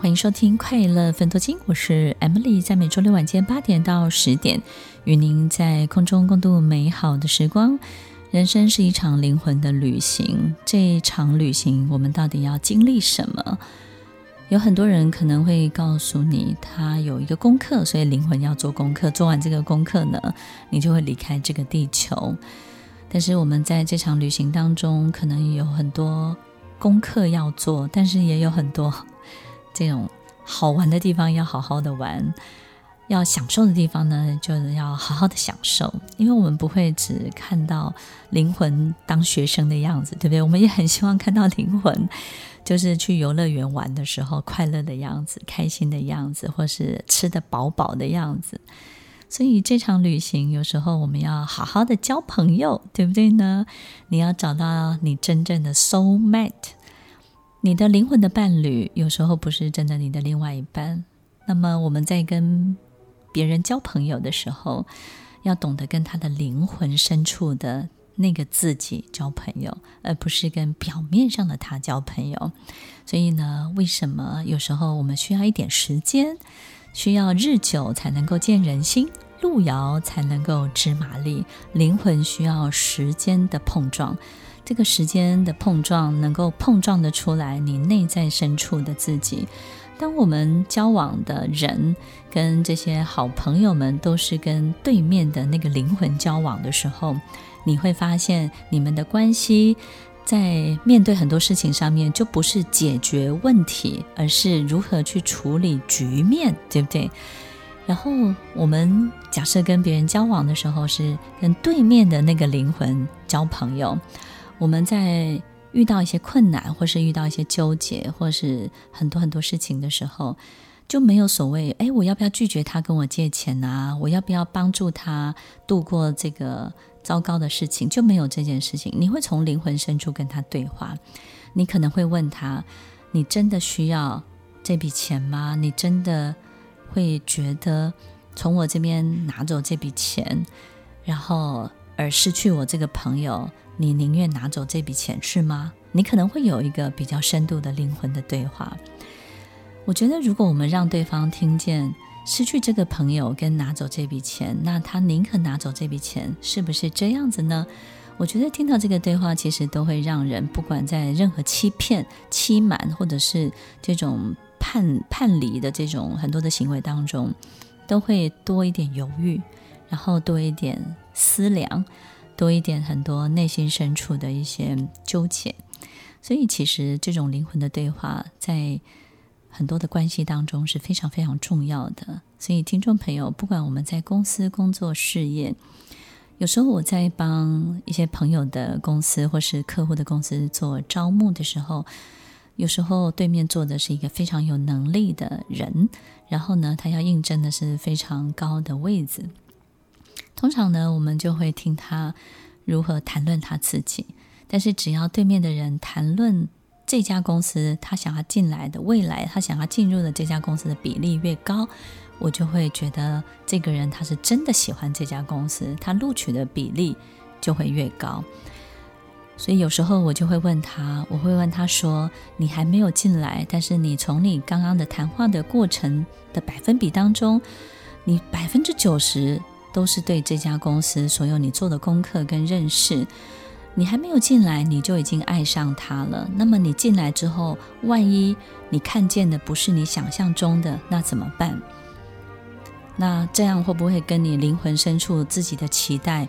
欢迎收听《快乐分多金》，我是 Emily，在每周六晚间八点到十点，与您在空中共度美好的时光。人生是一场灵魂的旅行，这一场旅行，我们到底要经历什么？有很多人可能会告诉你，他有一个功课，所以灵魂要做功课，做完这个功课呢，你就会离开这个地球。但是我们在这场旅行当中，可能有很多功课要做，但是也有很多。这种好玩的地方要好好的玩，要享受的地方呢，就是要好好的享受。因为我们不会只看到灵魂当学生的样子，对不对？我们也很希望看到灵魂，就是去游乐园玩的时候快乐的样子、开心的样子，或是吃得饱饱的样子。所以这场旅行，有时候我们要好好的交朋友，对不对呢？你要找到你真正的 soul mate。你的灵魂的伴侣有时候不是真的你的另外一半。那么我们在跟别人交朋友的时候，要懂得跟他的灵魂深处的那个自己交朋友，而不是跟表面上的他交朋友。所以呢，为什么有时候我们需要一点时间，需要日久才能够见人心，路遥才能够知马力，灵魂需要时间的碰撞。这个时间的碰撞，能够碰撞得出来你内在深处的自己。当我们交往的人跟这些好朋友们都是跟对面的那个灵魂交往的时候，你会发现你们的关系在面对很多事情上面就不是解决问题，而是如何去处理局面，对不对？然后我们假设跟别人交往的时候是跟对面的那个灵魂交朋友。我们在遇到一些困难，或是遇到一些纠结，或是很多很多事情的时候，就没有所谓，哎，我要不要拒绝他跟我借钱啊？我要不要帮助他度过这个糟糕的事情？就没有这件事情。你会从灵魂深处跟他对话，你可能会问他：你真的需要这笔钱吗？你真的会觉得从我这边拿走这笔钱，然后而失去我这个朋友？你宁愿拿走这笔钱是吗？你可能会有一个比较深度的灵魂的对话。我觉得，如果我们让对方听见失去这个朋友跟拿走这笔钱，那他宁可拿走这笔钱，是不是这样子呢？我觉得听到这个对话，其实都会让人不管在任何欺骗、欺瞒，或者是这种叛叛离的这种很多的行为当中，都会多一点犹豫，然后多一点思量。多一点很多内心深处的一些纠结，所以其实这种灵魂的对话在很多的关系当中是非常非常重要的。所以听众朋友，不管我们在公司工作事业，有时候我在帮一些朋友的公司或是客户的公司做招募的时候，有时候对面坐的是一个非常有能力的人，然后呢，他要应征的是非常高的位置。通常呢，我们就会听他如何谈论他自己。但是，只要对面的人谈论这家公司，他想要进来的未来，他想要进入的这家公司的比例越高，我就会觉得这个人他是真的喜欢这家公司，他录取的比例就会越高。所以有时候我就会问他，我会问他说：“你还没有进来，但是你从你刚刚的谈话的过程的百分比当中，你百分之九十。”都是对这家公司所有你做的功课跟认识，你还没有进来，你就已经爱上他了。那么你进来之后，万一你看见的不是你想象中的，那怎么办？那这样会不会跟你灵魂深处自己的期待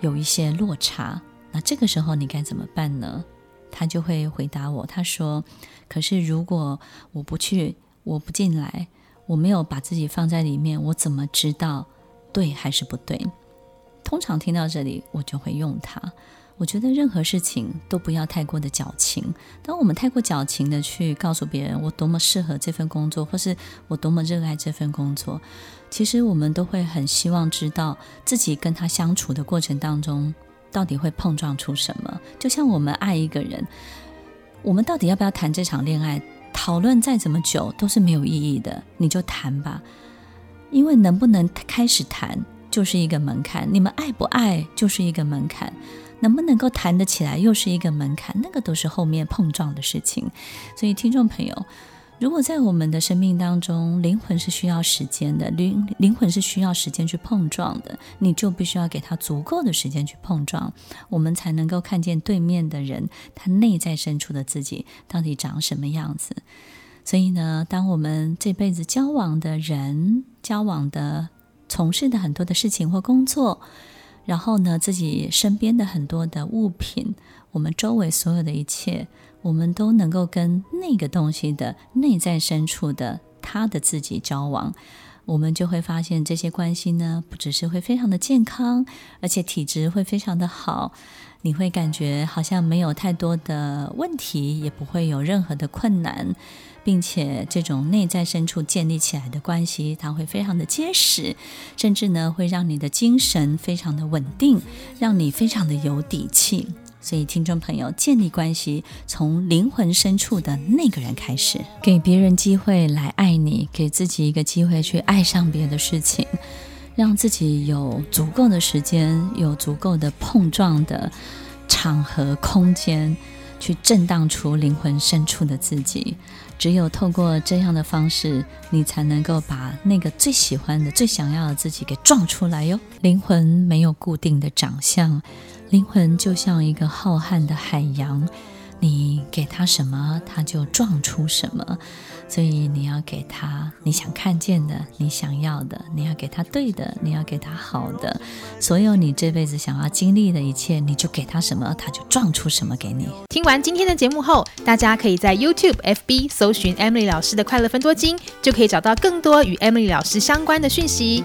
有一些落差？那这个时候你该怎么办呢？他就会回答我，他说：“可是如果我不去，我不进来，我没有把自己放在里面，我怎么知道？”对还是不对？通常听到这里，我就会用它。我觉得任何事情都不要太过的矫情。当我们太过矫情的去告诉别人我多么适合这份工作，或是我多么热爱这份工作，其实我们都会很希望知道自己跟他相处的过程当中，到底会碰撞出什么。就像我们爱一个人，我们到底要不要谈这场恋爱？讨论再怎么久都是没有意义的，你就谈吧。因为能不能开始谈就是一个门槛，你们爱不爱就是一个门槛，能不能够谈得起来又是一个门槛，那个都是后面碰撞的事情。所以听众朋友，如果在我们的生命当中，灵魂是需要时间的，灵灵魂是需要时间去碰撞的，你就必须要给他足够的时间去碰撞，我们才能够看见对面的人他内在深处的自己到底长什么样子。所以呢，当我们这辈子交往的人、交往的、从事的很多的事情或工作，然后呢，自己身边的很多的物品，我们周围所有的一切，我们都能够跟那个东西的内在深处的他的自己交往，我们就会发现这些关系呢，不只是会非常的健康，而且体质会非常的好。你会感觉好像没有太多的问题，也不会有任何的困难。并且，这种内在深处建立起来的关系，它会非常的结实，甚至呢，会让你的精神非常的稳定，让你非常的有底气。所以，听众朋友，建立关系从灵魂深处的那个人开始，给别人机会来爱你，给自己一个机会去爱上别的事情，让自己有足够的时间，有足够的碰撞的场合空间，去震荡出灵魂深处的自己。只有透过这样的方式，你才能够把那个最喜欢的、最想要的自己给撞出来哟。灵魂没有固定的长相，灵魂就像一个浩瀚的海洋，你给他什么，他就撞出什么。所以你要给他你想看见的，你想要的，你要给他对的，你要给他好的。所有你这辈子想要经历的一切，你就给他什么，他就撞出什么给你。听完今天的节目后，大家可以在 YouTube、FB 搜寻 Emily 老师的快乐分多金，就可以找到更多与 Emily 老师相关的讯息。